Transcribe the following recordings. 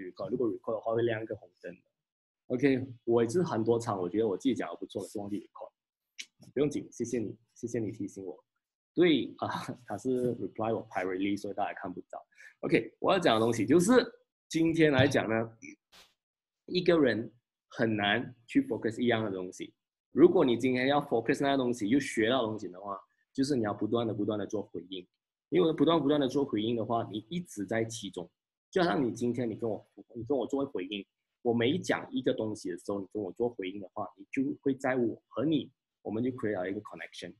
record，如果 record 的话会亮一个红灯。OK，我也是很多场，我觉得我自己讲的不错，是忘记 record。不用紧，谢谢你，谢谢你提醒我。对啊，他是 reply 我 privately，所以大家看不到。OK，我要讲的东西就是今天来讲呢，一个人很难去 focus 一样的东西。如果你今天要 focus 那个东西，又学到东西的话，就是你要不断的、不断的做回应。因为不断不断的做回应的话，你一直在其中。就好像你今天你跟我你跟我做回应，我每讲一个东西的时候，你跟我做回应的话，你就会在我和你，我们就 create 一个 connection。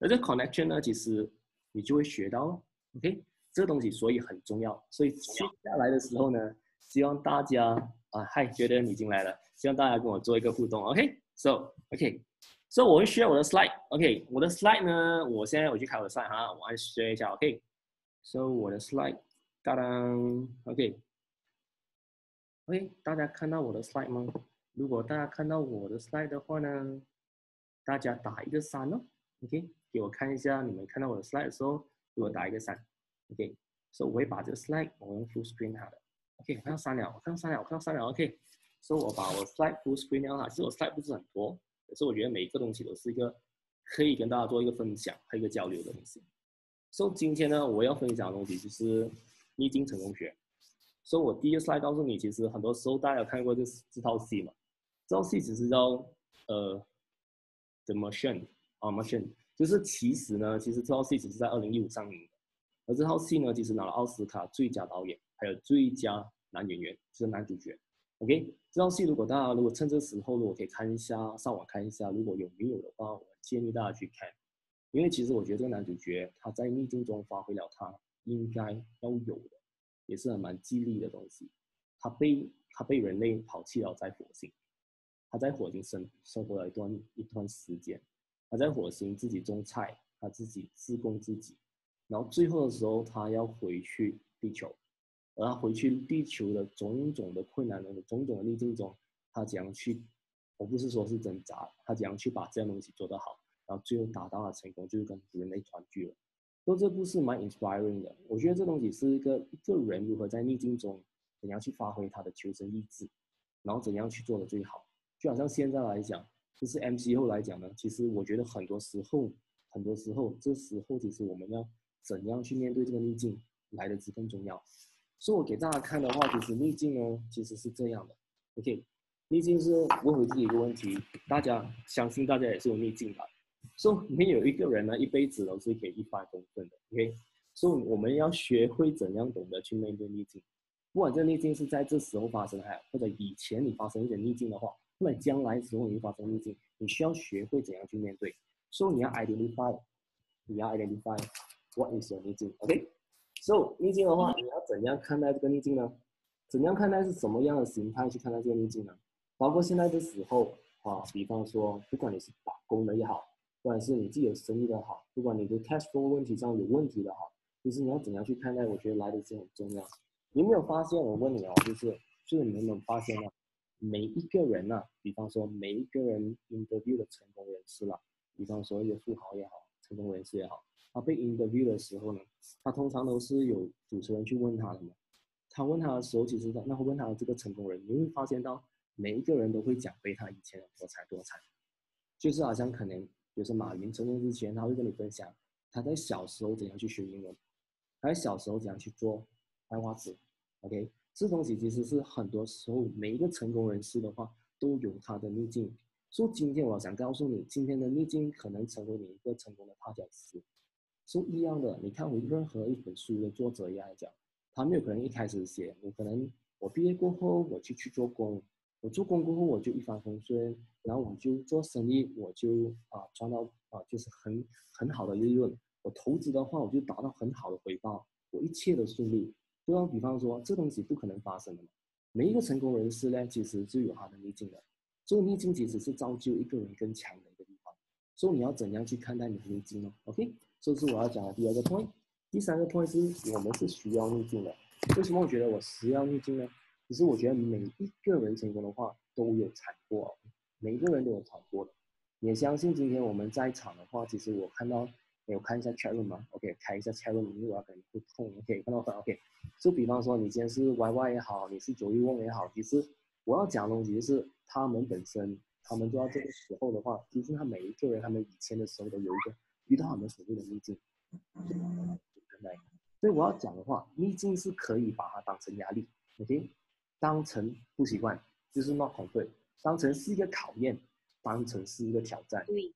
而这 connection 呢，其实你就会学到，OK，这个东西所以很重要。所以接下来的时候呢，希望大家啊，嗨，觉得你已经来了，希望大家跟我做一个互动，OK，So OK。所以我会 share 我的 slide，OK，我的 slide 呢，我现在我去开我的 slide 哈，我按 share 一下，OK？So 我的 slide，当当，OK，OK，大家看到我的 slide 吗？如果大家看到我的 slide 的话呢，大家打一个三哦，OK，给我看一下你们看到我的 slide 的时候，给我打一个三，OK。所以我会把这个 slide 我用 full screen 它的，OK，我看到三了，我看到三了，我看到三了，OK。所以我把我 slide full screen 掉它，其实我 slide 不是很多。可是我觉得每一个东西都是一个可以跟大家做一个分享和一个交流的东西。所以今天呢，我要分享的东西就是逆境成功学。所以我第一个先告诉你，其实很多时候大家有看过这这套戏嘛？这套戏只是叫呃，The Machine 啊，Machine，就是其实呢，其实这套戏只是在二零一五上映的。而这套戏呢，其实拿了奥斯卡最佳导演，还有最佳男演员，就是男主角。OK。这套戏如果大家如果趁这时候如果可以看一下，上网看一下，如果有没有的话，我建议大家去看，因为其实我觉得这个男主角他在逆境中发挥了他应该要有的，也是很蛮激励的东西。他被他被人类抛弃了在火星，他在火星生生活了一段一段时间，他在火星自己种菜，他自己自供自己，然后最后的时候他要回去地球。而他回去地球的种种的困难的种种的逆境中，他怎样去？我不是说是挣扎，他怎样去把这样东西做得好，然后最后达到了成功，就是跟人类团聚了。说这部是蛮 inspiring 的，我觉得这东西是一个一个人如何在逆境中怎样去发挥他的求生意志，然后怎样去做的最好。就好像现在来讲，就是 MC 后来讲呢，其实我觉得很多时候，很多时候，这时候其实我们要怎样去面对这个逆境，来的是更重要。所以我给大家看的话，其实逆境呢，其实是这样的。OK，逆境是问回自己一个问题：大家相信大家也是有逆境的。所以没有一个人呢，一辈子都是可以一帆风顺的。OK，所以我们要学会怎样懂得去面对逆境。不管这逆境是在这时候发生，还或者以前你发生一点逆境的话，那么将来时候你发生逆境，你需要学会怎样去面对。所以你要 identify，你要 identify what is your 逆境。OK。So 逆境的话，你要怎样看待这个逆境呢？怎样看待是什么样的形态去看待这个逆境呢？包括现在的时候啊，比方说，不管你是打工的也好，不管是你自己有生意的好，不管你的 cash flow 问题上有问题的好，其实你要怎样去看待？我觉得来的是很重要。你有没有发现？我问你哦，就是就是你有没有发现呢？每一个人呐，比方说每一个人 interview 的成功人士啦，比方说一个富豪也好，成功人士也好。他被 interview 的时候呢，他通常都是有主持人去问他的嘛。他问他的时候，其实他那会问他的这个成功人，你会发现到每一个人都会讲被他以前的多才多才，就是好像可能比如说马云成功之前，他会跟你分享他在小时候怎样去学英文，他在小时候怎样去做白袜子。OK，这东西其实是很多时候每一个成功人士的话都有他的逆境。所以今天我想告诉你，今天的逆境可能成为你一个成功的踏脚石。是一样的，你看我任何一本书的作者也来讲，他没有可能一开始写，我可能我毕业过后我就去做工，我做工过后我就一帆风顺，然后我就做生意，我就啊赚到啊就是很很好的利润，我投资的话我就达到很好的回报，我一切都顺利。就像比方说，这东西不可能发生的嘛。每一个成功人士呢，其实就有他的逆境的，这个逆境其实是造就一个人更强的一个地方。所以你要怎样去看待你的逆境呢？OK？这是我要讲的第二个 point，第三个 point 是我们是需要逆境的。为什么我觉得我需要逆境呢？其实我觉得每一个人成功的话都有踩过，每一个人都有踩过的。也相信今天我们在场的话，其实我看到哎，我看一下 chat room 嘛，OK，开一下 chat room，因为我要感觉会痛，OK，看到没？OK，就比方说你今天是 YY 也好，你是九一翁也好，其实我要讲的东西就是他们本身，他们做到这个时候的话，其实他每一个人他们以前的时候都有一个遇到他们所谓的逆境，对所以我要讲的话，逆境是可以把它当成压力，OK，当成不习惯，就是 not comfort，当成是一个考验，当成是一个挑战。对。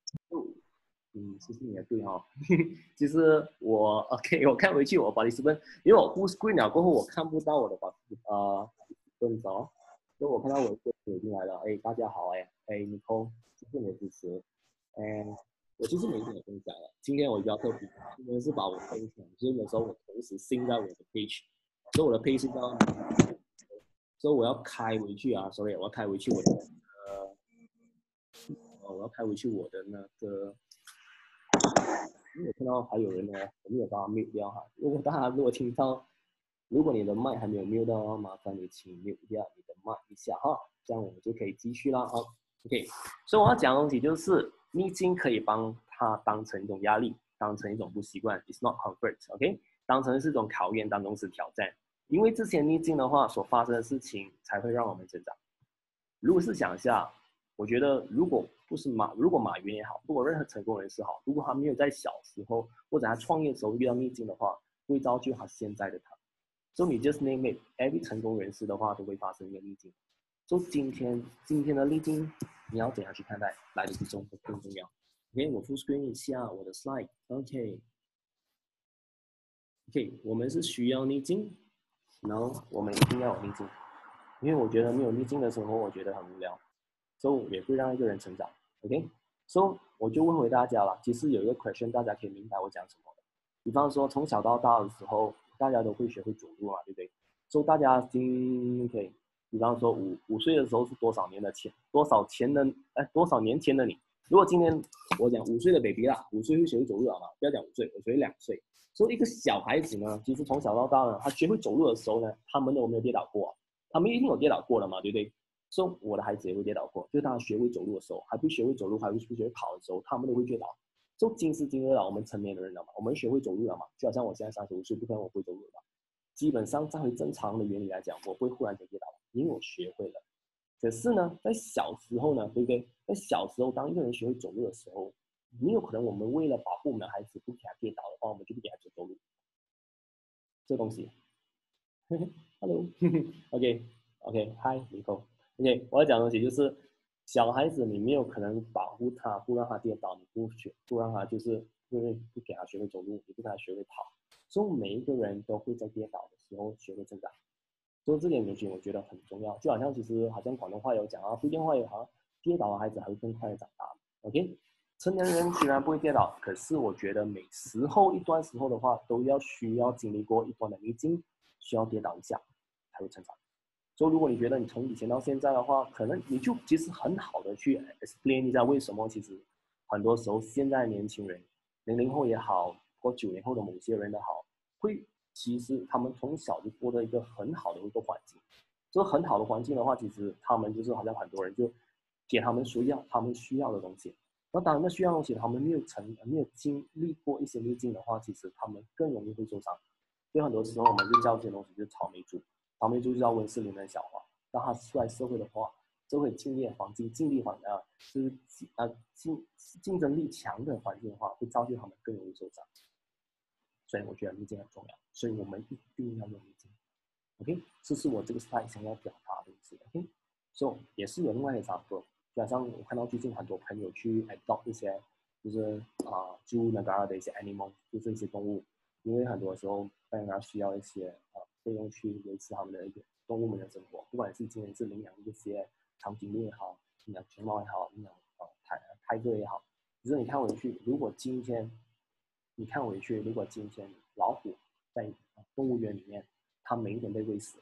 嗯，其实你也对哈。其实我 OK，我看回去我把你视频，因为我 full screen 了过后，我看不到我的把呃动作，所以我看到我的友进来了。哎，大家好，哎，哎，Nicole，谢谢你的支持。哎，我其实没怎么分享了，今天我比较特别，今天是把我分享，所以有时候我同时 sing 在我的 page，所以我的 page 到，所以我要开回去啊，sorry，我要开回去我的呃，我要开回去我的那个。我看到还有人呢，我没有把它 mute 掉哈。如果大家如果听到，如果你的麦还没有 mute 的话，麻烦你请 mute 掉你的麦一下哈，这样我们就可以继续了啊。OK，所以我要讲的东西就是，逆境可以帮他当成一种压力，当成一种不习惯，It's not comfort，OK，当成是一种考验当中是挑战，因为之前逆境的话所发生的事情才会让我们成长。如果是想一下。我觉得，如果不是马，如果马云也好，如果任何成功人士好，如果他没有在小时候或者他创业的时候遇到逆境的话，会造就他现在的他。所以你 just name it，every 成功人士的话都会发生一个逆境。就今天今天的逆境，你要怎样去看待？来的比重更重要。OK，我 full screen 一下我的 slide。OK，OK，我们是需要逆境，然后我们一定要有逆境，因为我觉得没有逆境的生活，我觉得很无聊。所以也会让一个人成长，OK？所以我就问回大家了，其实有一个 question，大家可以明白我讲什么的。比方说从小到大的时候，大家都会学会走路嘛，对不对？所以大家今可以比方说五五岁的时候是多少年的前多少前的哎多少年前的你？如果今天我讲五岁的 baby 啦，五岁会学会走路了嘛？不要讲五岁，我学会两岁。所以一个小孩子呢，其实从小到大呢，他学会走路的时候呢，他们都没有跌倒过？他们一定有跌倒过的嘛，对不对？说我的孩子也会跌倒过，就是他学会走路的时候，还不学会走路，还不学会跑的时候，他们都会跌倒。就今时今日了，我们成年的人了嘛，我们学会走路了嘛，就好像我现在三十五岁，不可能我会走路吧？基本上，在正常的原理来讲，我会忽然间跌倒，因为我学会了。可是呢，在小时候呢，对不对？在小时候，当一个人学会走路的时候，你有可能我们为了保护我们的孩子不给他跌倒的话，我们就不。这东西，Hello，OK，OK，Hi，Nico。OK，我要讲的东西就是，小孩子你没有可能保护他，不让他跌倒，你不学，不让他就是因为不给他学会走路，你不给他学会跑，所以每一个人都会在跌倒的时候学会成长。所以这点东西我觉得很重要，就好像其实好像广东话有讲啊，福建话也好，跌倒的孩子还会更快的长大。OK，成年人虽然不会跌倒，可是我觉得每时候一段时候的话，都要需要经历过一段的逆境，需要跌倒一下才会成长。所以，如果你觉得你从以前到现在的话，可能你就其实很好的去 explain 一下为什么其实很多时候现在年轻人，零零后也好，或九零后的某些人的好，会其实他们从小就过的一个很好的一个环境。这个很好的环境的话，其实他们就是好像很多人就给他们需要他们需要的东西。那当然，那需要东西他们没有成没有经历过一些逆境的话，其实他们更容易会受伤。所以很多时候我们就叫这些东西就是草莓族。草莓就叫温室里面的小花，当他出来社会的话，社会竞业环境、竞力环啊，是呃竞竞争力强的环境的话，会造就他们更容易受伤。所以我觉得逆境很重要，所以我们一定要用逆境。OK，这是我这个是他想要表达的意思。OK，所以也是有另外一个差不多，就好像我看到最近很多朋友去 adopt 一些，就是啊猪那个的一些 animal，就是一些动物，因为很多时候大家需要一些啊。费用去维持他们的一个动物们的生活，不管是今天是领养一些长颈鹿也好，领养熊猫也好，领养呃泰泰戈也好，只是你看回去，如果今天你看回去，如果今天老虎在动物园里面，它每一天被喂死，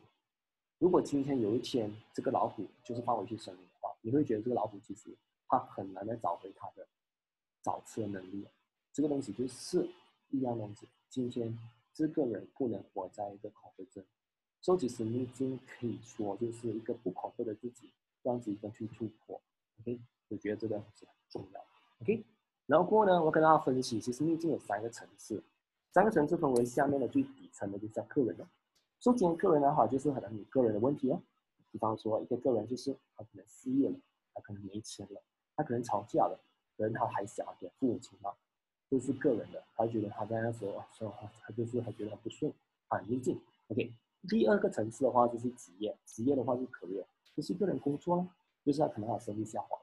如果今天有一天这个老虎就是放回去生，你会觉得这个老虎其实它很难再找回它的找吃的能力，这个东西就是一样东西，今天。这个人不能活在一个恐惧症，所以其实逆境可以说就是一个不恐惧的自己，让自己更去突破。OK，我觉得这个是很重要。OK，然后过呢，我跟大家分析，其实逆境有三个层次，三个层次分为下面的最底层的就叫个人的。说今天个人的话，就是可能你个人的问题哦，比方说一个个人就是他可能失业了，他可能没钱了，他可能吵架了，可能他还小点，父母亲嘛，都是个人的，他觉得他在那时候说话，他就是他觉得很不顺，很逆境。OK，第二个层次的话就是职业，职业的话是可业，就是个人工作呢，就是他可能他生意下滑，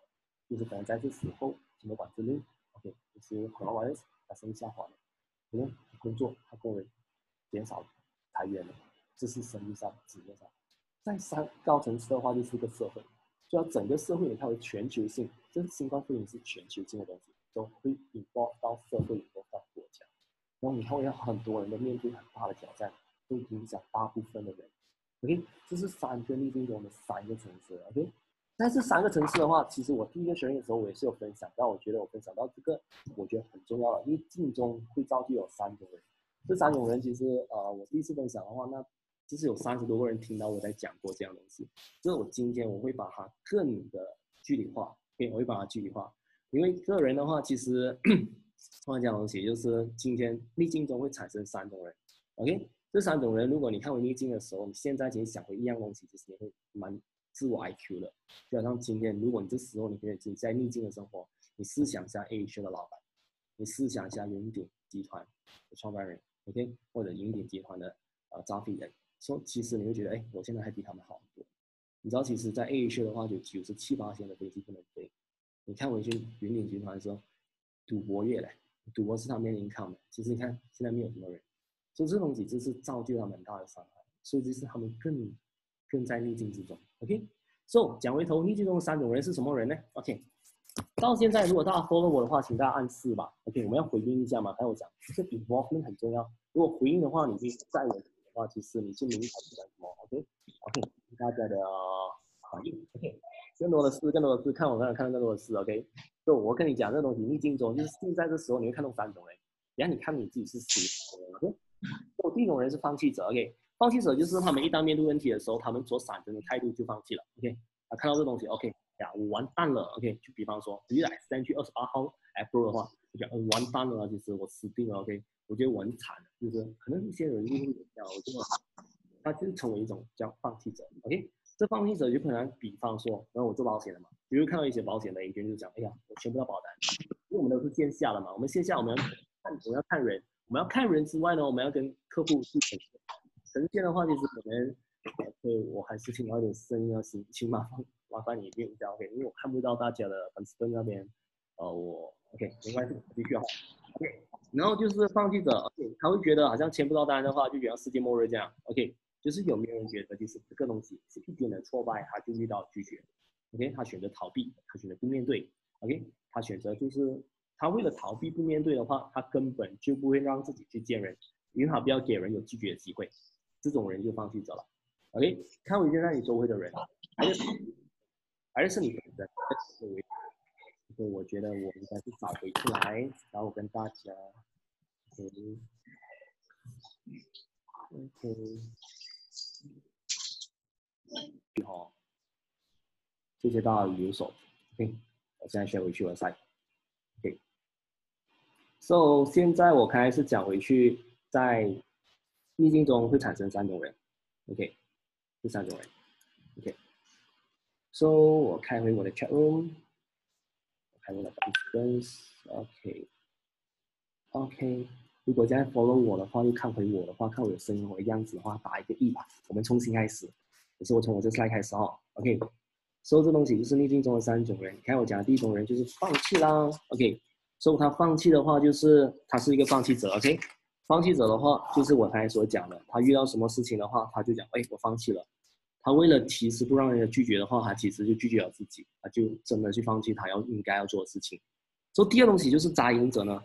就是可能在这时候什么管制令，OK，就是可能 virus 他生意下滑了，可能工作他工人减少裁员了，这是生意上职业上。在三高层次的话就是一个社会，就要整个社会你看为全球性，这新冠肺炎是全球性的东西，都会引爆到社会，引爆到国家，然后你看会有很多人都面对很大的挑战。会影响大部分的人，OK，这是三个逆境中的三个层次，OK。但是三个层次的话，其实我第一个学员的时候，我也是有分享但，我觉得我分享到这个，我觉得很重要的，逆境中会造就有三种人。这三种人其实，呃，我第一次分享的话，那就是有三十多个人听到我在讲过这样东西。所以我今天我会把它更的具体化，OK，我会把它具体化。因为个人的话，其实 我讲东西就是今天逆境中会产生三种人，OK。这三种人，如果你看回逆境的时候，你现在其实想回一样东西，其实你会蛮自我 IQ 的。就好像今天，如果你这时候你可以自己在逆境的生活，你试想一下 A 区的老板，你试想一下云顶集团的创办人，OK，或者云顶集团的呃招聘人，说其实你会觉得，哎，我现在还比他们好很多。你知道，其实，在 A 区的话，就九十七八线的飞机不能飞。你看回去云顶集团的时候，赌博业嘞，赌博是他面临抗的。其实你看，现在没有什么人。所以这东西就是造就他们大的伤害，所以这是他们更更在逆境之中。OK，So 讲回头，逆境中的三种人是什么人呢？OK，到现在如果大家 follow 我的话，请大家按四吧。OK，我们要回应一下嘛，还有讲，这 involvement 很重要。如果回应的话，你就在我的话，其实你就明白是讲什么。OK，OK，大家的反应。OK，更多的是更多的是看我刚才看到更多的是 OK，就我跟你讲这东西，逆境中就是现在这时候你会看到三种人，然后你看你自己是谁。OK。第一种人是放弃者，OK，放弃者就是他们一旦面对问题的时候，他们所闪人的态度就放弃了，OK，啊，看到这东西，OK，呀，我完蛋了，OK，就比方说，一来三去二十八号 April 的话，就讲，嗯，完蛋了，就是我死定了，OK，我觉得我很惨，就是可能一些人就会讲，我就他就成为一种叫放弃者，OK，这放弃者就可能，比方说，然后我做保险的嘛，比如看到一些保险的 agent 就讲，哎呀，我签不到保单，因为我们都是线下的嘛，我们线下我们要看，我们要看人。我们要看人之外呢，我们要跟客户去呈现。呈现的话，就是可能，对我还是听到一点声音啊，请请麻烦麻烦你一下，OK，因为我看不到大家的粉丝那边，呃，我 OK，没关系，继续哈，OK。然后就是放弃者，OK，他会觉得好像签不到单的话，就觉得世界末日这样，OK，就是有没有人觉得就是这个东西是一点的挫败，他就遇到拒绝，OK，他选择逃避，他选择不面对，OK，他选择就是。他为了逃避不面对的话，他根本就不会让自己去见人，因为他不要给人有拒绝的机会，这种人就放弃者了。OK，看我现在你周围的人，还是还是你本身，我觉得我应该是找回出来，然后我跟大家，OK，OK，好，谢谢大家的留守。OK，我现在先回去我赛。So 现在我开始讲回去，在逆境中会产生三种人，OK，这三种人，OK。So 我开回我的 chat room，开我的 business，OK，OK。如果现在 follow 我的话，又看回我的话，看我的声音、我的样子的话，打一个一吧。我们重新开始，也是我从我这来开始哈，OK。So 这东西就是逆境中的三种人，你看我讲的第一种人就是放弃啦，OK。所以他放弃的话，就是他是一个放弃者，OK？放弃者的话，就是我刚才所讲的，他遇到什么事情的话，他就讲，哎，我放弃了。他为了其实不让人家拒绝的话，他其实就拒绝了自己，他就真的去放弃他要应该要做的事情。所以第二东西就是扎营者呢，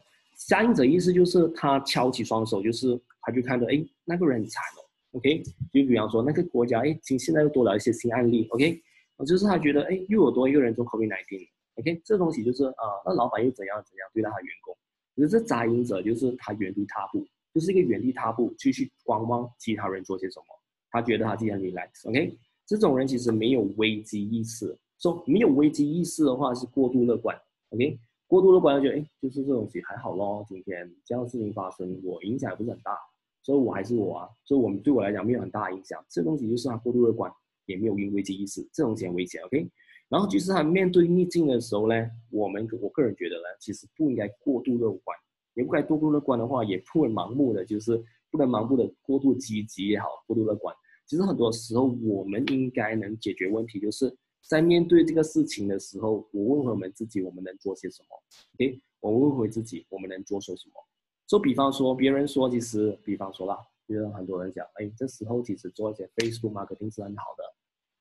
扎营者意思就是他敲起双手，就是他就看着，哎，那个人很惨哦，OK？就比方说那个国家，哎，今现在又多了一些新案例，OK？就是他觉得，哎，又有多一个人中 COVID 19。OK，这东西就是啊，那老板又怎样怎样对待他员工？可是这扎营者就是他原地踏步，就是一个原地踏步，继续观望其他人做些什么。他觉得他自己很 relax。OK，这种人其实没有危机意识。说没有危机意识的话是过度乐观。OK，过度乐观就觉得，哎，就是这东西还好咯，今天这样的事情发生，我影响也不是很大，所以我还是我啊，所以我们对我来讲没有很大影响。这东西就是他过度乐观，也没有因危机意识，这东西很危险，OK。然后就是他面对逆境的时候呢，我们我个人觉得呢，其实不应该过度乐观，也不该过度乐观的话，也不能盲目的，就是不能盲目的过度积极也好，过度乐观。其实很多时候我们应该能解决问题，就是。在面对这个事情的时候，我问回我们自己，我们能做些什么？OK，我问回自己，我们能做些什么？就比方说，别人说，其实，比方说啦，就是很多人讲，哎，这时候其实做一些 Facebook marketing 是很好的。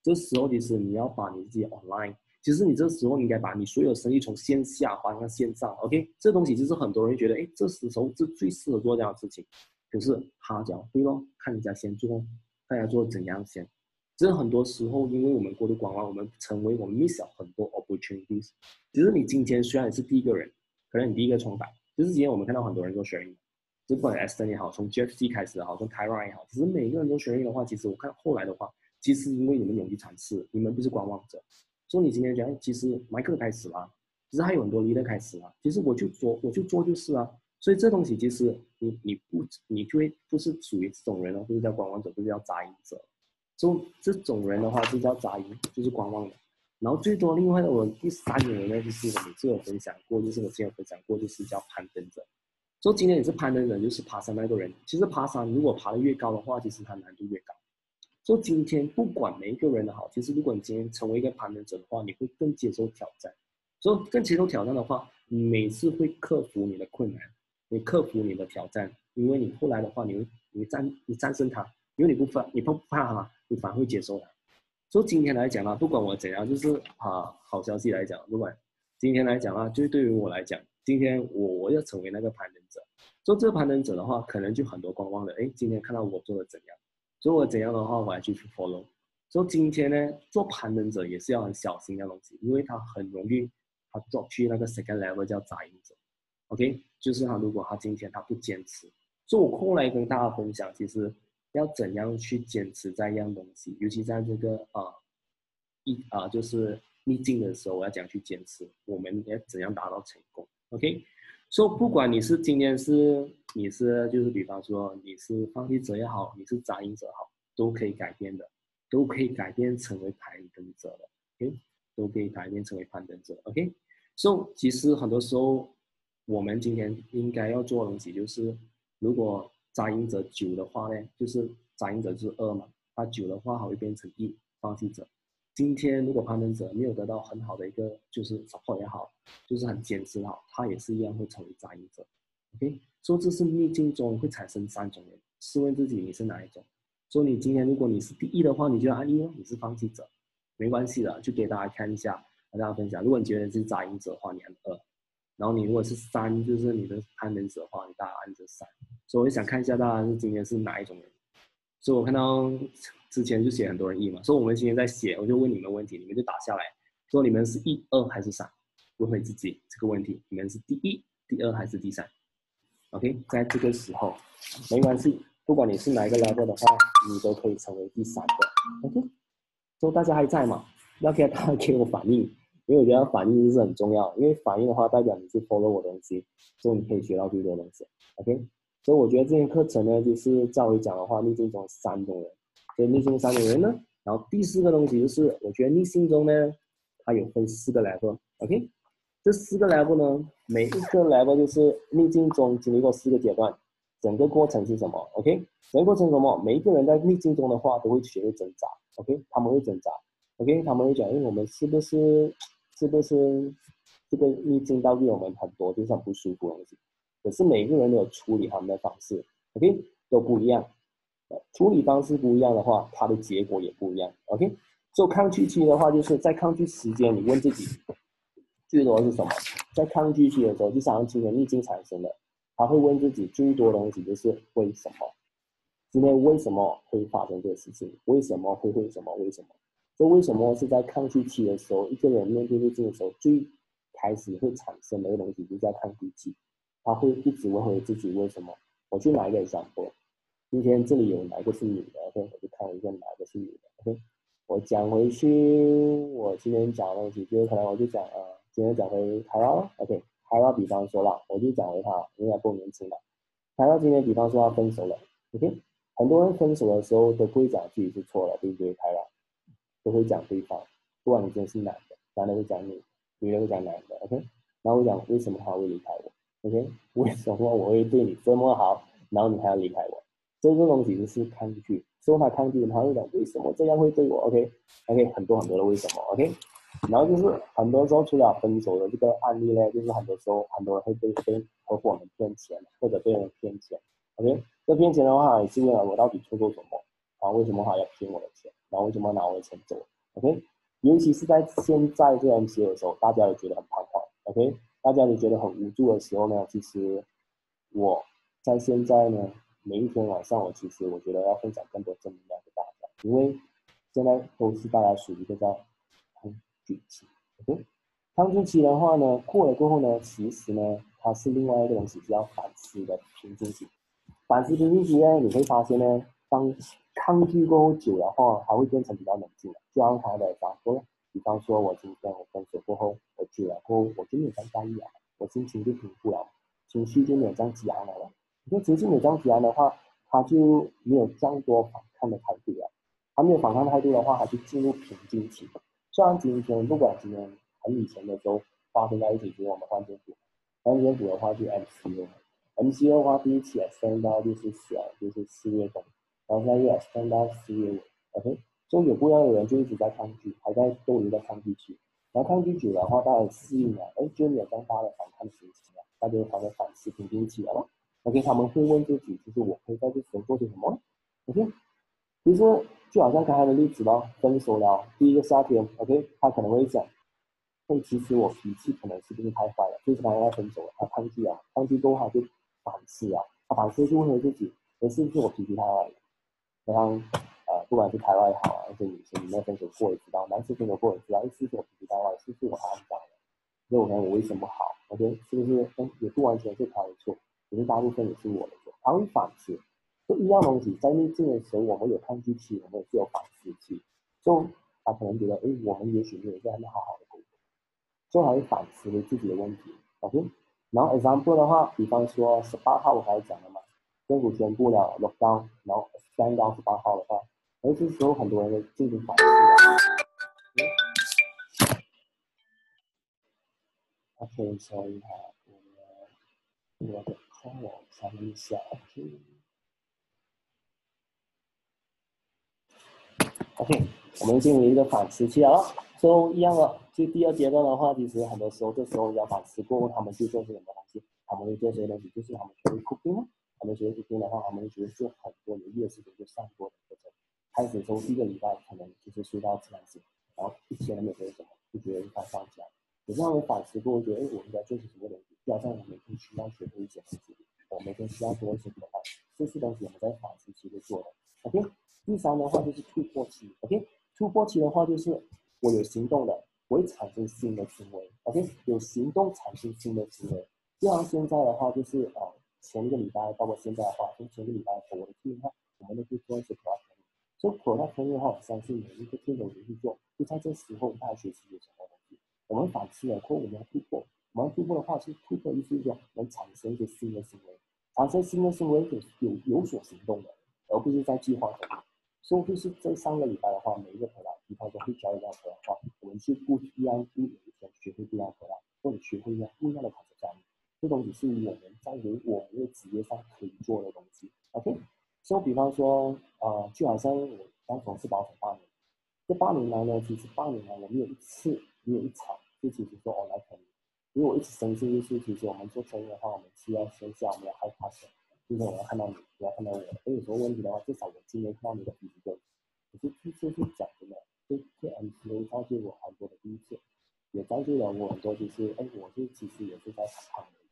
这时候其实你要把你自己 online，其实你这时候应该把你所有生意从线下搬到线上。OK，这东西就是很多人觉得，哎，这时候是最适合做这样的事情。可是他讲，对咯，看人家先做，大家做怎样先。其实很多时候，因为我们过度观望，我们成为我们 miss 了很多 opportunities。其实你今天虽然是第一个人，可能你第一个冲板，就是今天我们看到很多人做 sharing，就不管 Esther 也好，从 JFC 开始也好，从 Tyron 也好，其实每个人都学运的话，其实我看后来的话，其实因为你们勇于尝试，你们不是观望者。所以你今天讲，其实 Michael 开始了，其实还有很多 leader 开始了，其实我就做，我就做就是啊。所以这东西其实你你不你就会不是属于这种人哦，不是叫观望者，不是叫杂音者。就这种人的话，就叫杂鱼，就是观望的。然后最多另外的我第三种人呢，就是我每次有分享过，就是我之前有分享过，就是叫攀登者。所以今天也是攀登者，就是爬山那个人。其实爬山如果爬得越高的话，其实它难度越高。所以今天不管每一个人的好，其实如果你今天成为一个攀登者的话，你会更接受挑战。所以更接受挑战的话，每次会克服你的困难，你克服你的挑战，因为你后来的话，你会你战你战胜它。因为你不怕，你不怕哈，你反而会接受它。所以今天来讲啊，不管我怎样，就是啊，好消息来讲，不管今天来讲啊，就是对于我来讲，今天我我要成为那个攀登者。做这个攀登者的话，可能就很多观望的，哎，今天看到我做的怎样，所以我怎样的话，我还去 follow。所以今天呢，做攀登者也是要很小心的东西，因为他很容易他做去那个 second level 叫杂音者。OK，就是他如果他今天他不坚持，所以我后来跟大家分享，其实。要怎样去坚持在一样东西，尤其在这个啊一啊就是逆境的时候，我要怎样去坚持？我们要怎样达到成功？OK，所以不管你是今天是你是就是比方说你是放弃者也好，你是杂音者好，都可以改变的，都可以改变成为攀登者的，OK，都可以改变成为攀登者，OK。所以其实很多时候我们今天应该要做的东西就是如果。扎营者九的话呢，就是扎营者就是二嘛，他九的话还会变成一，放弃者。今天如果攀登者没有得到很好的一个就是 support 也好，就是很坚持好，他也是一样会成为扎营者。OK，说这是逆境中会产生三种人，试问自己你是哪一种？说你今天如果你是第一的话，你就按一哦，你是放弃者，没关系的，就给大家看一下，和大家分享。如果你觉得是扎营者的话，你按二。然后你如果是三，就是你的攀登者的话，你大家按着三。所以我想看一下大家是今天是哪一种人。所以我看到之前就写很多人一嘛，所以我们今天在写，我就问你们问题，你们就打下来，说你们是一、二还是三？问回自己这个问题，你们是第一、第二还是第三？OK，在这个时候没关系，不管你是哪一个 level 的话，你都可以成为第三个。OK，所以大家还在吗？要给大家给我反应。因为我觉得反应是很重要，因为反应的话代表你是 follow 我东西，所以你可以学到最多东西。OK，所以我觉得这节课程呢，就是照我讲的话，逆境中三种人，所以逆境三种人呢，然后第四个东西就是，我觉得逆境中呢，它有分四个 level。OK，这四个 level 呢，每一个 level 就是逆境中经历过四个阶段，整个过程是什么？OK，整个过程什么？每一个人在逆境中的话，都会学会挣扎。OK，他们会挣扎。OK，他们会讲，因为我们是不是？是不是这个逆境到对我们很多地方不舒服的东西？可是每个人都有处理他们的方式，OK，都不一样。处理方式不一样的话，它的结果也不一样。OK，做抗拒期的话，就是在抗拒时间，你问自己最多是什么？在抗拒期的时候，就像今天逆境产生的，他会问自己最多东西就是为什么？今天为什么会发生这个事情？为什么会为什么？为什么？这为什么是在抗拒期的时候，一个人面对逆境的时候，最开始会产生的一个东西就叫抗拒期。他会一直问回自己为什么。我去哪一个讲过？今天这里有哪个是女的？OK，我就看一下哪个是女的。OK，我讲回去，我今天讲的东西就是可能我就讲呃，今天讲回 Tara。OK，开到比方说了，我就讲回他，因为他够年轻了。开到今天，比方说他分手了，OK，很多人分手的时候都不会讲自己是错了，对不对？开了，都会讲对方，不管你今天是男的，男的会讲女，女的会讲男的，OK。然后我讲为什么他会离开我，OK？为什么我会对你这么好，然后你还要离开我？这个东西就是抗拒，说他抗拒，他会讲为什么这样会对我？OK，OK，很多很多的为什么？OK。然后就是很多时候，除了分手的这个案例呢，就是很多时候很多人会被被合伙人骗钱，或者被人骗钱。OK，这骗钱的话也是因为我到底做过什么？啊，为什么他要骗我的钱？然后为什么拿我的钱走？OK，尤其是在现在这样写的时候，大家也觉得很彷徨。OK，大家也觉得很无助的时候呢，其实我在现在呢，每一天晚上，我其实我觉得要分享更多正能量给大家，因为现在都是大家属于一个叫。期，OK，抗拒期的话呢，过了过后呢，其实呢，它是另外一个东西，叫反思的瓶颈期。反思瓶颈期呢，你会发现呢，当抗拒过后久的话，它会变成比较冷静的。就像它的反说，比方说我今天我分手过后，我久了过后，我就没有这样在意了，我心情就平复了，情绪就没有这样激昂了。你情绪没有这样激昂的话，他就没有这样多反抗的态度了。他没有反抗态度的话，他就进入瓶颈期。像今天，不管今天很以前的时候发生在一起，就是我们换政府，换政府的话就 MCO，MCO 的话第一期 extend 到就是四，就是四月份，然后现在又 extend 到四月尾，OK，所以有不一样的人就一直在抗拒，还在逗留在抗拒区，然后抗拒久的话，大概适应了，哎，就没有这样大的反抗心情了，大家反而反思平静起来了，OK，他们会问自己，就是我可以在这时候做些什么？OK。其实就好像刚才的例子咯，分手了第一个夏天，OK，他可能会讲，哎，其实我脾气可能是不是太坏了，就是他要分手了，他抗拒啊，抗拒过后他就反思啊，他反思就问自己，哎，是不是我脾气太坏了？像呃，不管是台湾也好啊，还是女生，你们分手过也知道，男生分手过也知道，哎，是不是我脾气太坏？是不是我太脏了？那我看我为什么好？OK，是不是？哎，也不完全是他的错，其实大部分也是我的错，他会反思。就一样东西，在逆境的时候，我们有抗拒期，我们也是有反思期。就他可能觉得，哎，我们也许没有这样好好的沟通，就还会反思自己的问题。OK，然后 example 的话，比方说十八号我刚才讲了嘛，政府宣布了六张然后三到十八号的话，而这时候很多人会进行反思了。OK，所以哈，我我的 call 查一下，OK。OK，我们进入一个反思期了，就一样了。就第二阶段的话，其实很多时候这时候要反思过后，他们去做些什么东西？他们会做些东西，就是他们学会 cooking 他们学习中的话，他们学会做很多有意的事情，就上播的课程。开始从第一个礼拜可能就是睡到自然醒，然后一天都没有什么，就觉得一放假。可是他们反思过后，觉得哎，我应该做些什么东西？加上我每天需要学会一些东西，我每天需要做一些什么？这些东西我们在反思期就做了。OK。第三的话就是突破期，OK，突破期的话就是我有行动的，我会产生新的行为，OK，有行动产生新的行为。就像现在的话就是啊，前一个礼拜到我现在的话，从前个礼拜我的计划，我们都去做一些 product，所以普朗克的话，我相信每一个听众都去做。就在这时候，大家学习有什么东西？我们反思了，或我们要突破。我们突破的话，是突破意思是说能产生一些新的行为，产生新的行为有有有所行动的，而不是在计划中。所以就是这三个礼拜的话，每一个口袋比方说会教一辆车的话，我们去不一样不一天学会不一样 product，或者学会一样不一样的考试教育，这东西是我们在于我们的职业上可以做的东西。OK，所以比方说，呃，就好像我刚从事保险八年，这八年来呢，其实八年来我没有一次没有一场就其实说哦来陪你，因为我一直深信就是其实我们做生意的话，我们是要线下，我们要害怕什么。今天我要看到你，我要看到我。所以说问题的话，至少我今天看到你的第一个。可是第一次是讲的，这这 M C A 造就我很多的第一次，也造就了我很多就是，哎，我是其实也是在反抗的。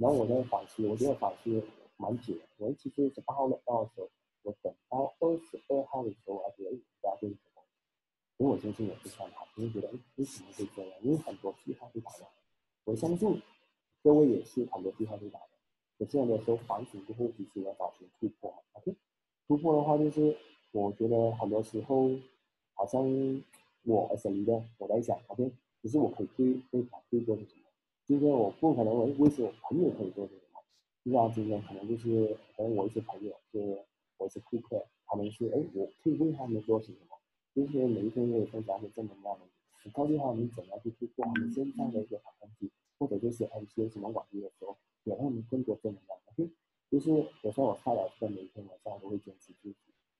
然后我在反思，我觉得反思蛮久。我其实十八号到的时候，我等到二十二号的时候，我还觉得哎，大家对什么？因为我相信也是看好，因为觉得哎，为什么会这样？因为很多计划会打乱。我相信各位也是很多计划会打乱。有这样的时候，反省之后，其实要找寻突破嘛。OK，突破的话，就是我觉得很多时候，好像我什么的我在想，OK，只是我可以对对反对做什么？今天我不可能我为什么朋友可以做这个？梦，就像今天可能就是可能我一些朋友，就是我一些顾客，他们是哎，我可以为他们做些什么？就是每一天我也分享一些正能量的，你告诉他们怎样去突破他们现在的一个挑战期，或者就是哎些什么网页的时候，给他们更多正能量。OK，就是有时候我开了这每一天晚上我都会坚持自己，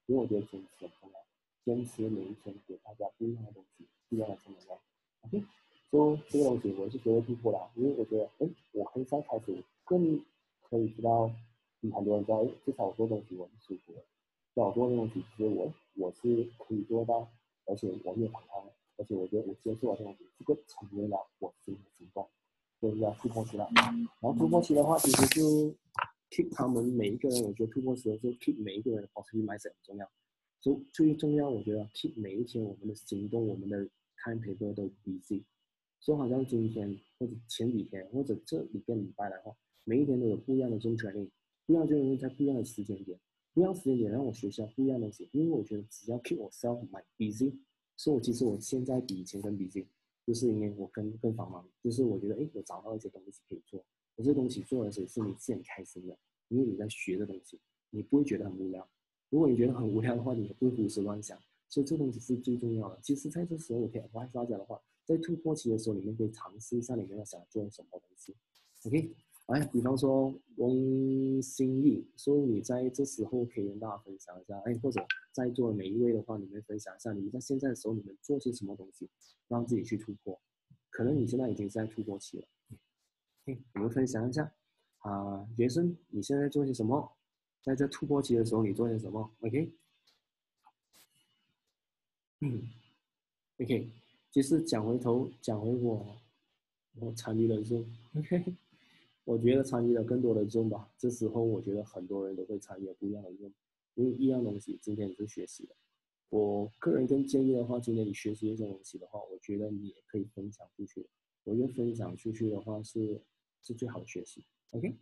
因为我觉得坚持很重要，坚持每一天给大家不一样的东西，不一样的正能量。OK 以这个东西我是觉得突破的，因为我觉得哎，我很少开始更可以知道，比，很多人知道，哎，至少我做东西我是舒服的。我做的东西，其实我我是可以做到，而且我也坦开，而且我觉得我接受了这东西，这个成为了我新的行动，就是要突破期了。然后突破期的话，其实就 keep 他们每一个人，我觉得突破时候就 keep 每一个人的 positive mindset 很重要。所以最重要，我觉得 keep 每一天我们的行动，我们的 time paper 都 busy。说好像今天或者前几天或者这一个礼拜的话，每一天都有不一样的中权力，不一样就因为在不一样的时间点。不一样时间点让我学习到不一样东西，因为我觉得只要 keep myself my busy，所以我其实我现在比以前更 busy，就是因为我更更繁忙，就是我觉得哎，我找到一些东西可以做，我这东西做的时候是你自己开心的，因为你在学的东西，你不会觉得很无聊。如果你觉得很无聊的话，你也不会胡思乱想，所以这东西是最重要的。其实在这时候，我可以告诉大家的话，在突破期的时候，你们可以尝试一下你们要想做什么东西，OK。哎，比方说翁心意，所以你在这时候可以跟大家分享一下，哎，或者在座的每一位的话，你们分享一下，你们在现在的时候，你们做些什么东西，让自己去突破？可能你现在已经在突破期了，嘿，我们分享一下啊，学生，你现在做些什么？在这突破期的时候，你做些什么？OK，嗯，OK，其实讲回头，讲回我，我参与了就 OK。我觉得参与了更多的 Zoom 吧，这时候我觉得很多人都会参与不一样的 Zoom，因为一样东西，今天你是学习的。我个人更建议的话，今天你学习一种东西的话，我觉得你也可以分享出去。我觉得分享出去的话是是最好的学习。OK，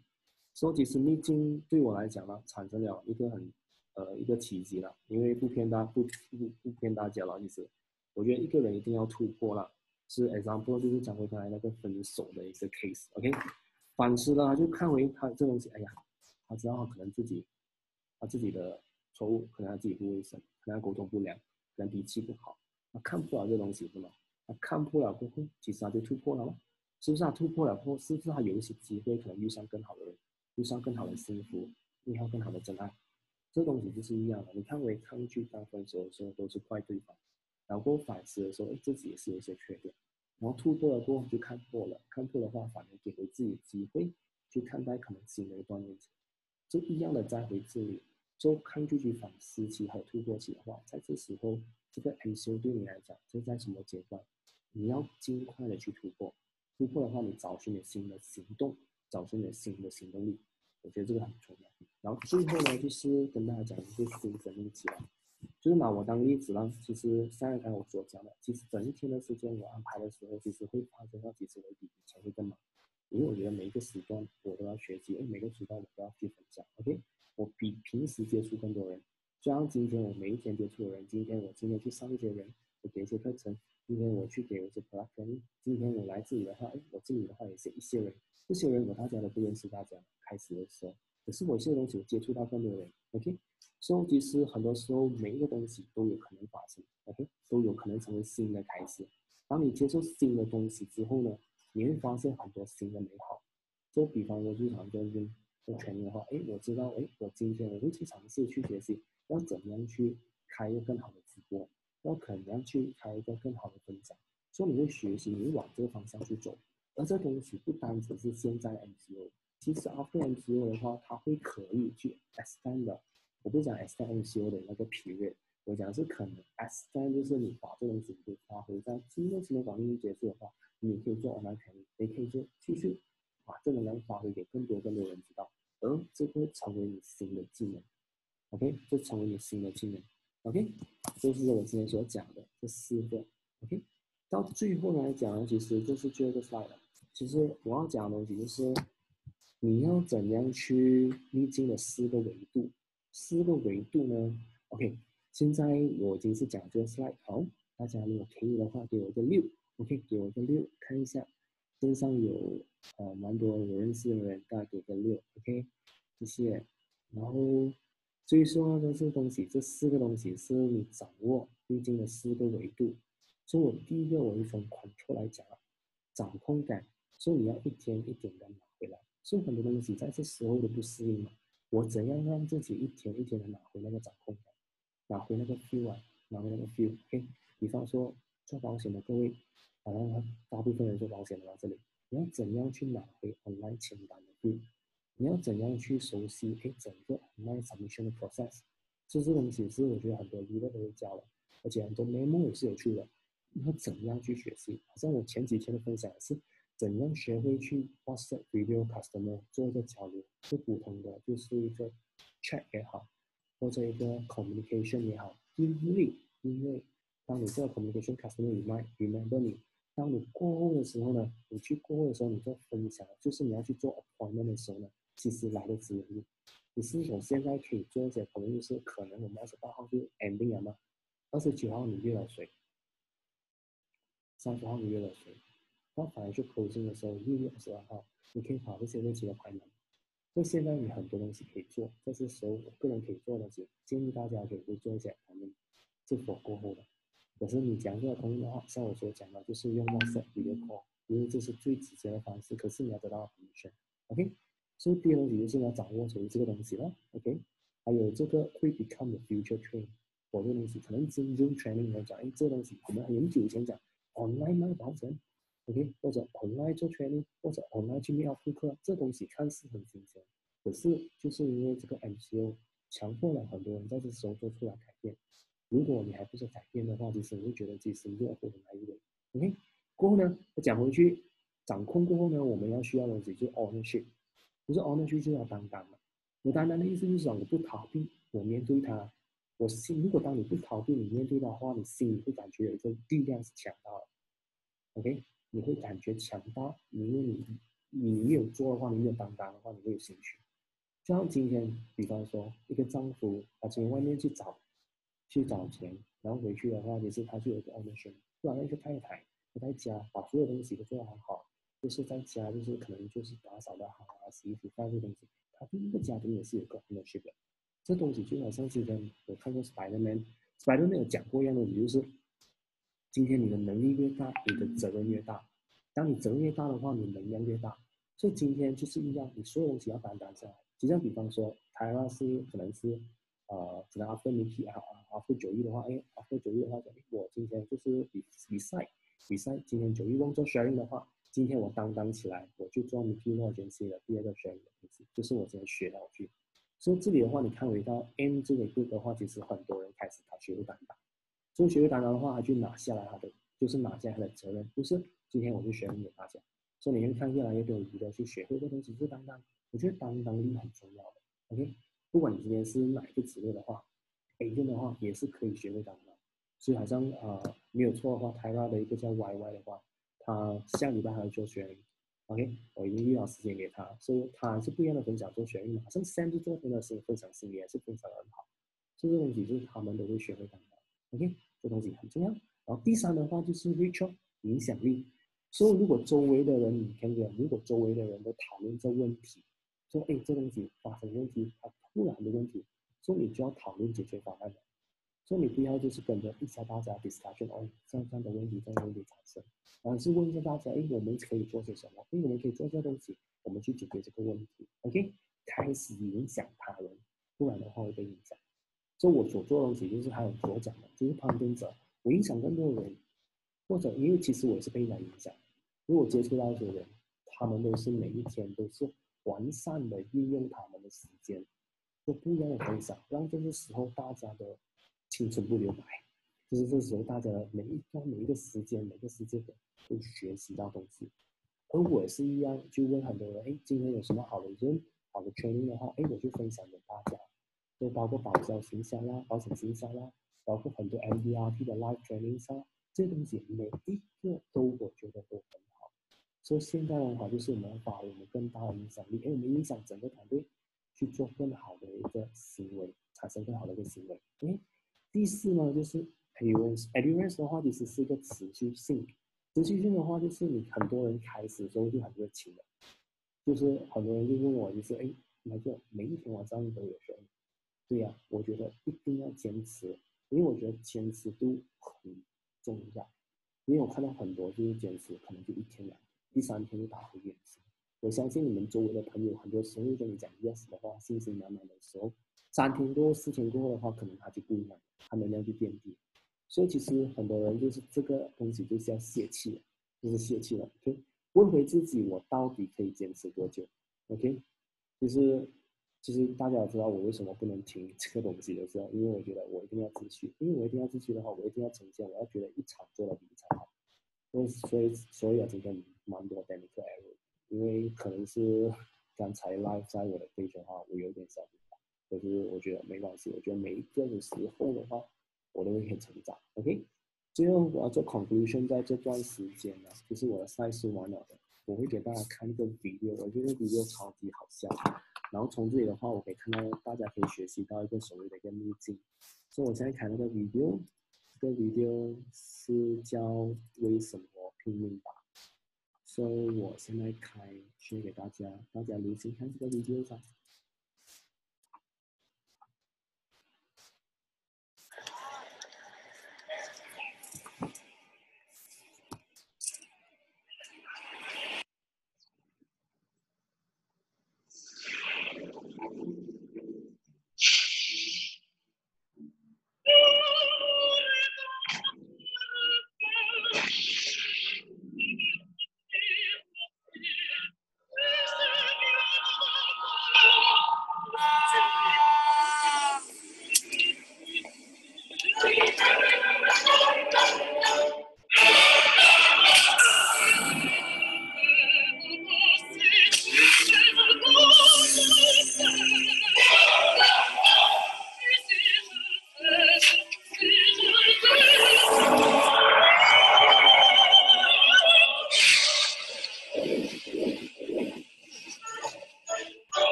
说其实逆境对我来讲呢，产生了一个很呃一个奇迹了，因为不偏大不不不偏大家了，其实我觉得一个人一定要突破了。是 example 就是讲回刚才那个分手的一个 case。OK。反思了，就看回他这东西，哎呀，他知道他可能自己，他自己的错误，可能他自己不卫生，可能沟通不良，可能脾气不好，他看不了这东西是吗？他看破了过后，其实他就突破了吗？是不是他突破了过后，是不是他有一些机会可能遇上更好的人，遇上更好的幸福，遇上更好的真爱？这东西就是一样的。你看回抗拒当分手的时候，都是怪对方，然后反思的时候，哎，自己也是有一些缺点。然后突破了过后就看破了，看破的话反而给回自己机会去看待可能新的一段恋情，就一样的再回这里做抗拒去反思期还有突破期的话，在这时候这个 MCO 对你来讲就在什么阶段？你要尽快的去突破，突破的话你找寻你新的行动，找寻你新的行动力，我觉得这个很重要。然后最后呢就是跟大家讲一个新生命期了。就是拿我当例子啦，其实像刚才我所讲的，其实整一天的时间我安排的时候，其实会发生到其实我比以前会更忙，因为我觉得每一个时段我都要学习，哎，每个时段我都要去分享，OK，我比平时接触更多人，就像今天我每一天接触的人，今天我今天去上一些人，我给一些课程，今天我去给一些 p l a t f o m 今天我来这里的话，哎，我这里的话也是一些人，这些人我大家都不认识，大家开始的时候，可是我这些东西我接触到更多人，OK。所以其实很多时候每一个东西都有可能发生，OK，都有可能成为新的开始。当你接受新的东西之后呢，你会发现很多新的美好。就比方说日常中间做全年的话，哎，我知道，哎，我今天我会去尝试去学习，要怎么样去开一个更好的直播，要怎么样去开一个更好的分享。所以你会学习，你会往这个方向去走。而这东西不单只是现在 MCO，其实 After MCO 的话，它会可以去 extend 的。我不讲 S 三 N C O 的那个 period，我讲是可能 S 三就是你把这东西可以发挥在今天新的管理结束的话，你也可以做 online training，也可以做继续把这能量发挥给更多更多人知道，而这会成为你新的技能，OK，这成为你新的技能，OK，这是我今天所讲的这四个，OK，到最后来讲，其实就是最后一个 slide，其实我要讲的东西就是你要怎样去历经的四个维度。四个维度呢？OK，现在我已经是讲这个 slide，好，大家如果可以的话，给我一个六，OK，给我一个六，看一下身上有呃蛮多我认识的人，大家给个六，OK，谢谢。然后最重要的这东西，这四个东西是你掌握毕竟的四个维度。所以我第一个我会从 Ctrl 来讲，掌控感，所以你要一天一点的拿回来。所以很多东西在这时候都不适应嘛。我怎样让自己一天一天的拿回那个掌控感，拿回那个 feel 啊，拿回那个 feel，OK？比方说做保险的各位。好像大部分人做保险的吧？这里你要怎样去拿回 online 签单的 feel？你要怎样去熟悉哎整个 online submission 的 process？这些东西是我觉得很多理论都会教的，而且很多 memo 也是有趣的。你要怎样去学习？好像我前几天的分享是怎样学会去 WhatsApp video customer 做一个交流，不普通的就是一个 chat 也好，或者一个 communication 也好，因为因为当你做 communication customer remind remember 你。当你过后的时候呢，你去过后的时候，你做分享，就是你要去做 appointment 的时候呢，其实来得及了。你是否现在可以做一些朋友，是可能我们二十八号就 ending 了吗？二十九号你约了谁？三十号你约了谁？那反而去 closing 的时候，六月二十二号，你可以把这些问题的排满。所以现在你很多东西可以做，这是时候我个人可以做的东西，建议大家可以去做一些 appointment，是否过后的。可是你讲这个通的话，像我所讲的，就是用 WhatsApp video call，因为这是最直接的方式。可是你要得到的，ok，所以第二个东西就是你要掌握属于这个东西了，OK？还有这个会 become the future train，我这个东西可能是用 training 来讲，哎，这东西我们很久以前讲 online 卖保险，OK？或者 online 做 training，或者 online 去面顾客，这东西看似很新鲜，可是就是因为这个 MCO 强迫了很多人在这时候做出来改变。如果你还不是改变的话，其实你会觉得自己是落后的那一位。OK，过后呢，我讲回去，掌控过后呢，我们要需要的东西就是 ownership，不是 ownership 就要担当嘛。我担当的意思就是说，我不逃避，我面对它。我心如果当你不逃避，你面对的话，你心里会感觉有一个力量是强大的。OK，你会感觉强大，因为你你没有做的话，你没有担当的话，你会有兴趣。就像今天，比方说一个丈夫，他今天外面去找。去找钱，然后回去的话，也是他就有个 ownership。不然一个太太不在家，把所有东西都做得很好，就是在家就是可能就是打扫的好啊，洗衣服、干这东西，他第一个家庭也是有个 ownership 的。这东西就好像今天我看过 Spiderman，Spiderman 有讲过一样东西，就是今天你的能力越大，你的责任越大。当你责任越大的话，你能量越大。所以今天就是一样，你所有东西要担当下来。就像比方说，台湾是可能是。呃，可能 after meet 啊，after 九一的话，哎，after 九一的话，我今天就是比比赛，比赛今天九一工作 sharing 的话，今天我担当起来，我就做 meet 那件事的第二个 sharing 的东西，就是我今天学到去。所以这里的话，你看回到 M 这个 group 的话，其实很多人开始他学会担当，所以学会担当的话，他就拿下来他的，就是拿下他的责任，就是今天我就 sharing 给大家。所以你会看越来越多的去学会这东西是担当，我觉得担当力很重要的，OK。不管你今天是哪一个职位的话，A 任的话也是可以学会担当。所以好像呃没有错的话，Tyra 的一个叫 YY 的话，他下礼拜还要做学员，OK，我已经预留时间给他，所以他是不一样的分享做学员嘛。像 Sam 就做真的是分享经验，是分享的很好。这个东西就是他们都会学会担当，OK，这东西很重要。然后第三的话就是 reach 影响力。所以如果周围的人你看见，如果周围的人都讨论这问题。说哎，这东西发生问题，它突然的问题，所以你就要讨论解决方案的。所以你不要就是跟着一下大家 discussion 哦，这样这样的问题这样问题产生，而是问一下大家，哎，我们可以做些什么？哎，我们可以做这东西，我们去解决这个问题。OK，开始影响他人，不然的话会被影响。所以我所做的东西就是还有所讲的，就是旁边者，我影响更多人，或者因为其实我也是被人影响，如果接触到一些人，他们都是每一天都是。完善的运用他们的时间，做不一样的分享，让这个时候大家的青春不留白。就是这时候大家的每一段每一个时间每个时间点都学习到东西。而我也是一样，就问很多人：哎，今天有什么好的人、好的 training 的话，哎，我就分享给大家。就包括保销行销啦、保险形象啦，包括很多 MDRT 的 live training 上，这些东西每一个都我觉得都很好。所以现在的话，就是我们要发挥我们更大的影响力，哎，我们影响整个团队去做更好的一个行为，产生更好的一个行为。哎，第四呢，就是 adherence。adherence 的话，其实是一个持续性，持续性的话，就是你很多人开始的时候就很热情的，就是很多人就问我，就是哎，那就每一天晚上都有学。对呀，我觉得一定要坚持，因为我觉得坚持度很重要。因为我看到很多就是坚持，可能就一天两，第三天就打回原形。我相信你们周围的朋友，很多时候跟你讲 yes 的话，信心满满的时候，三天过后、四天过后的话，可能他就不一样，他能量就变低。所以其实很多人就是这个东西就是要泄气了，就是泄气了。OK，问回自己，我到底可以坚持多久？OK，就是。其实大家也知道我为什么不能停这个东西的时候，因为我觉得我一定要继续，因为我一定要继续的话，我一定要呈现，我要觉得一场做的比一场好。所以，所以，所以啊，今天蛮多 technical error，因为可能是 刚才 live 在我的背景的话，我有点小紧张，可是我觉得没关系，我觉得每一个的时候的话，我都会很成长。OK，最后我要做 conclusion，在这段时间呢，就是我的赛事完了的，我会给大家看一个 video，我觉得 video 超级好笑。然后从这里的话，我可以看到大家可以学习到一个所谓的一个路径。所以我现在开那个 video，这个 video 是叫为什么拼命吧。所以我现在开先给大家，大家留心看这个 video 上。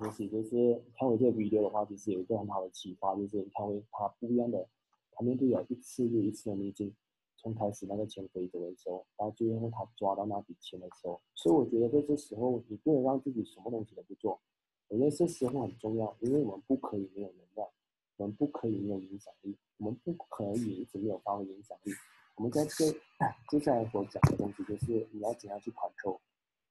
就是看我这个 video 的话，其实有一个很好的启发，就是你看为他不一样的，他面对了一次又一次的逆境，从开始那个钱飞走的时候，到最后他抓到那笔钱的时候，所以我觉得在这时候你不能让自己什么东西都不做，我觉得这时候很重要，因为我们不可以没有能量。我们不可以没有影响力，我们不可以一直没有发挥影响力。我们在这 接下来所讲的东西，就是你要怎样去 control，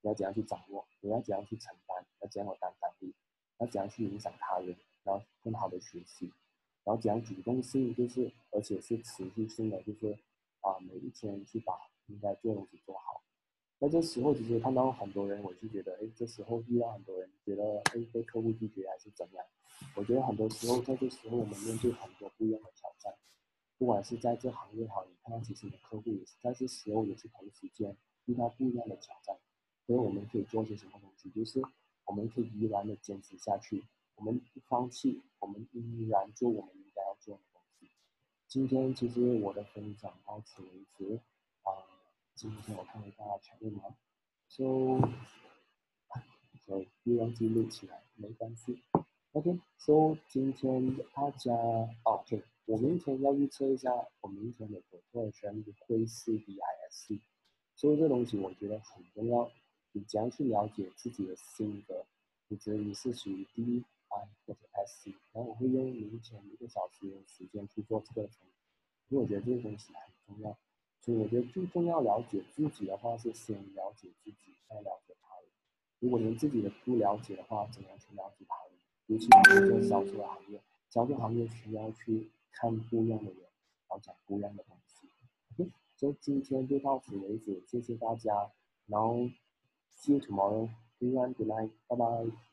你要怎样去掌握，你要怎样去承担，要怎样有担当力，要怎样去影响他人，然后更好的学习，然后怎样主动性，就是而且是持续性的，就是啊每一天去把应该做的东西做好。那这时候其实看到很多人，我就觉得，哎，这时候遇到很多人觉得，哎，被客户拒绝还是怎样？我觉得很多时候，在这时候我们面对很多不一样的挑战，不管是在这行业好，你看到其实你的客户也是在这时候也是同时间遇到不一样的挑战。所以我们可以做些什么东西？就是我们可以依然的坚持下去，我们不放弃，我们依然做我们应该要做的东西。今天其实我的分享到此为止啊、今天我看一下全部吗？So，所以又忘记录起来，没关系。OK，So、今天大家哦 OK，我明天要预测一下我明天的左特圈会是 DISC，所以这东西我觉得很重要。你怎样去了解自己的性格？你觉得你是属于 D、I 或者 SC？然后我会用明天一个小时的时间去做课程，因为我觉得这个东西很重要。所以我觉得最重要了解自己的话，是先了解自己，再了解他人。如果连自己的不了解的话，怎样去了解他人？尤其是做销售行业，销售行业需要去看不一样的人，然后讲不一样的东西。OK，所以今天就到此为止，谢谢大家，然后 See you tomorrow. Do you and good night. Bye bye.